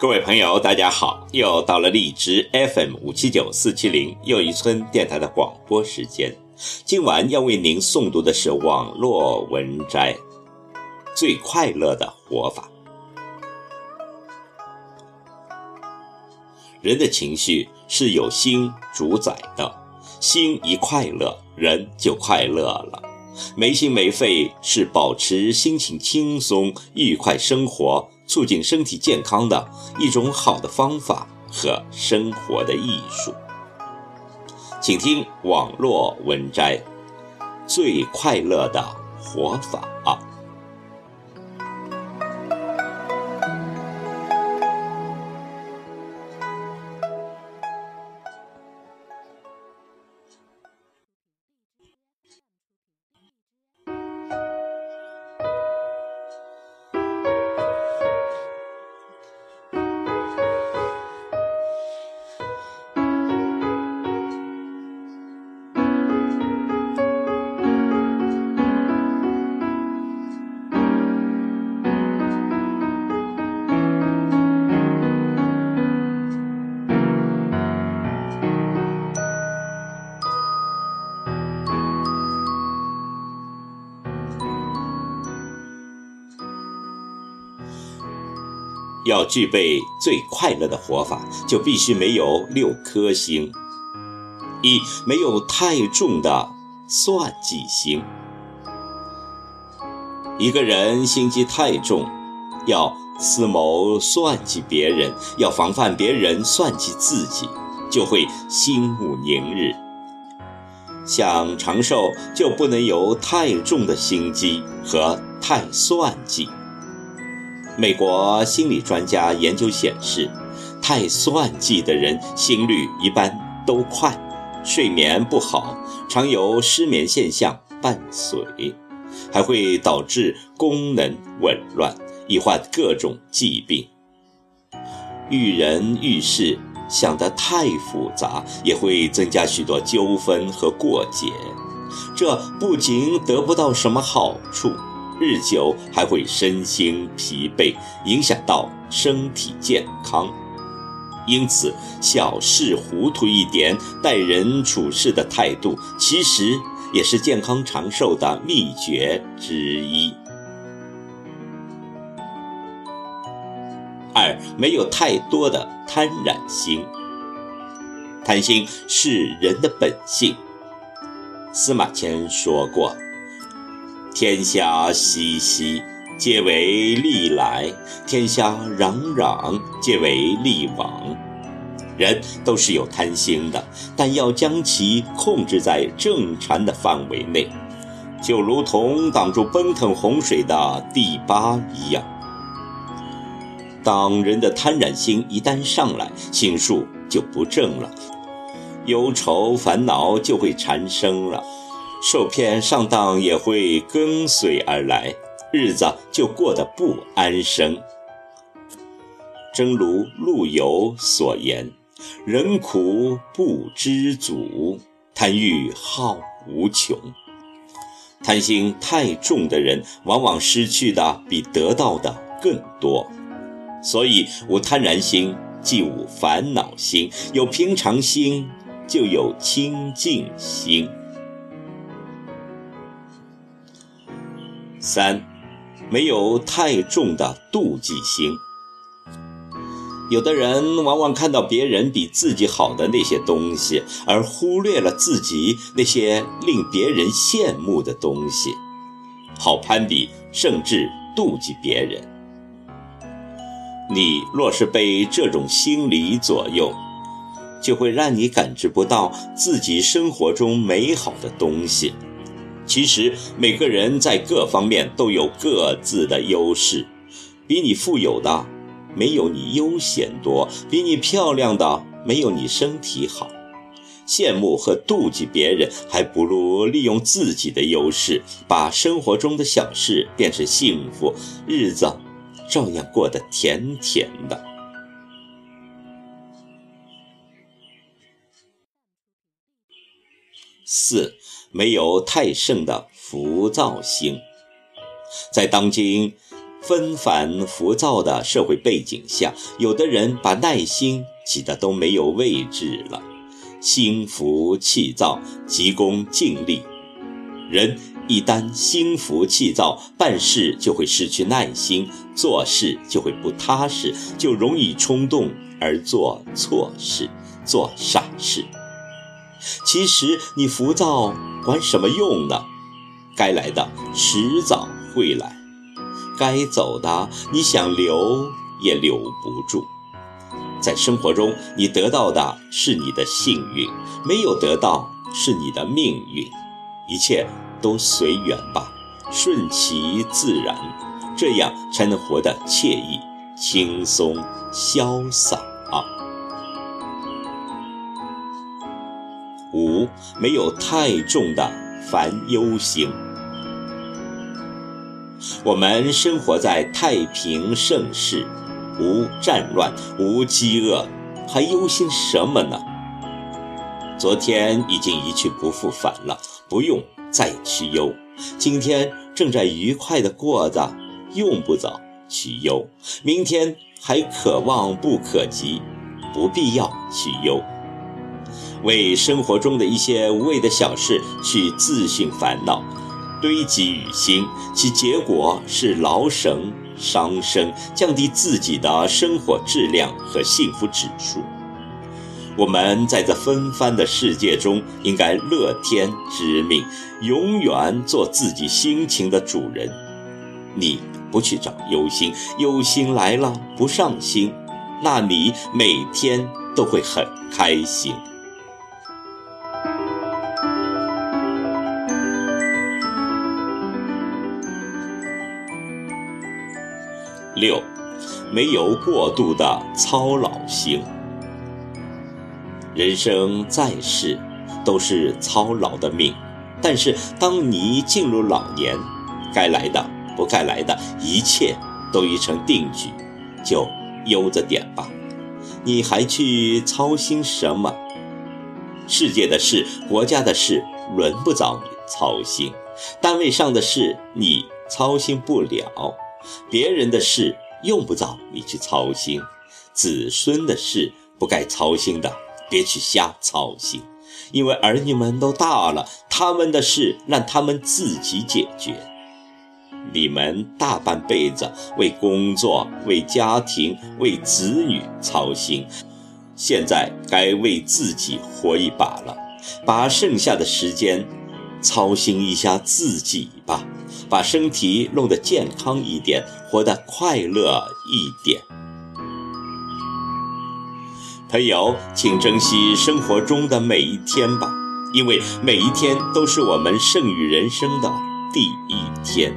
各位朋友，大家好！又到了荔枝 FM 五七九四七零又一村电台的广播时间。今晚要为您诵读的是网络文摘《最快乐的活法》。人的情绪是由心主宰的，心一快乐，人就快乐了。没心没肺是保持心情轻松、愉快生活。促进身体健康的一种好的方法和生活的艺术，请听网络文摘：最快乐的活法。要具备最快乐的活法，就必须没有六颗星。一没有太重的算计心。一个人心机太重，要思谋算计别人，要防范别人算计自己，就会心无宁日。想长寿，就不能有太重的心机和太算计。美国心理专家研究显示，太算计的人心率一般都快，睡眠不好，常有失眠现象伴随，还会导致功能紊乱，易患各种疾病。遇人遇事想得太复杂，也会增加许多纠纷和过节，这不仅得不到什么好处。日久还会身心疲惫，影响到身体健康。因此，小事糊涂一点，待人处事的态度，其实也是健康长寿的秘诀之一。二，没有太多的贪婪心。贪心是人的本性。司马迁说过。天下熙熙，皆为利来；天下攘攘，皆为利往。人都是有贪心的，但要将其控制在正常的范围内，就如同挡住奔腾洪水的堤坝一样。当人的贪婪心一旦上来，心术就不正了，忧愁烦恼就会产生了。受骗上当也会跟随而来，日子就过得不安生。正如陆游所言：“人苦不知足，贪欲好无穷。”贪心太重的人，往往失去的比得到的更多。所以，无贪婪心，即无烦恼心；有平常心，就有清净心。三，没有太重的妒忌心。有的人往往看到别人比自己好的那些东西，而忽略了自己那些令别人羡慕的东西，好攀比，甚至妒忌别人。你若是被这种心理左右，就会让你感知不到自己生活中美好的东西。其实每个人在各方面都有各自的优势，比你富有的没有你悠闲多，比你漂亮的没有你身体好。羡慕和妒忌别人，还不如利用自己的优势，把生活中的小事变成幸福，日子照样过得甜甜的。四。没有太盛的浮躁心，在当今纷繁浮躁的社会背景下，有的人把耐心挤得都没有位置了，心浮气躁，急功近利。人一旦心浮气躁，办事就会失去耐心，做事就会不踏实，就容易冲动而做错事，做傻事。其实你浮躁管什么用呢？该来的迟早会来，该走的你想留也留不住。在生活中，你得到的是你的幸运，没有得到是你的命运。一切都随缘吧，顺其自然，这样才能活得惬意、轻松、潇洒。没有太重的烦忧心。我们生活在太平盛世，无战乱，无饥饿，还忧心什么呢？昨天已经一去不复返了，不用再去忧。今天正在愉快的过着，用不着去忧。明天还可望不可及，不必要去忧。为生活中的一些无谓的小事去自寻烦恼。堆积于心，其结果是劳神伤身，降低自己的生活质量和幸福指数。我们在这纷繁的世界中，应该乐天知命，永远做自己心情的主人。你不去找忧心，忧心来了不上心，那你每天都会很开心。六，没有过度的操劳心。人生在世，都是操劳的命。但是，当你进入老年，该来的、不该来的，一切都已成定局，就悠着点吧。你还去操心什么？世界的事、国家的事，轮不着你操心；单位上的事，你操心不了。别人的事用不着你去操心，子孙的事不该操心的，别去瞎操心，因为儿女们都大了，他们的事让他们自己解决。你们大半辈子为工作、为家庭、为子女操心，现在该为自己活一把了，把剩下的时间操心一下自己吧。把身体弄得健康一点，活得快乐一点。朋友，请珍惜生活中的每一天吧，因为每一天都是我们剩余人生的第一天。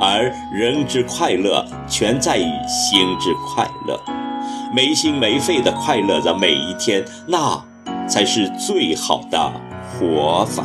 而人之快乐，全在于心之快乐。没心没肺的快乐着每一天，那才是最好的活法。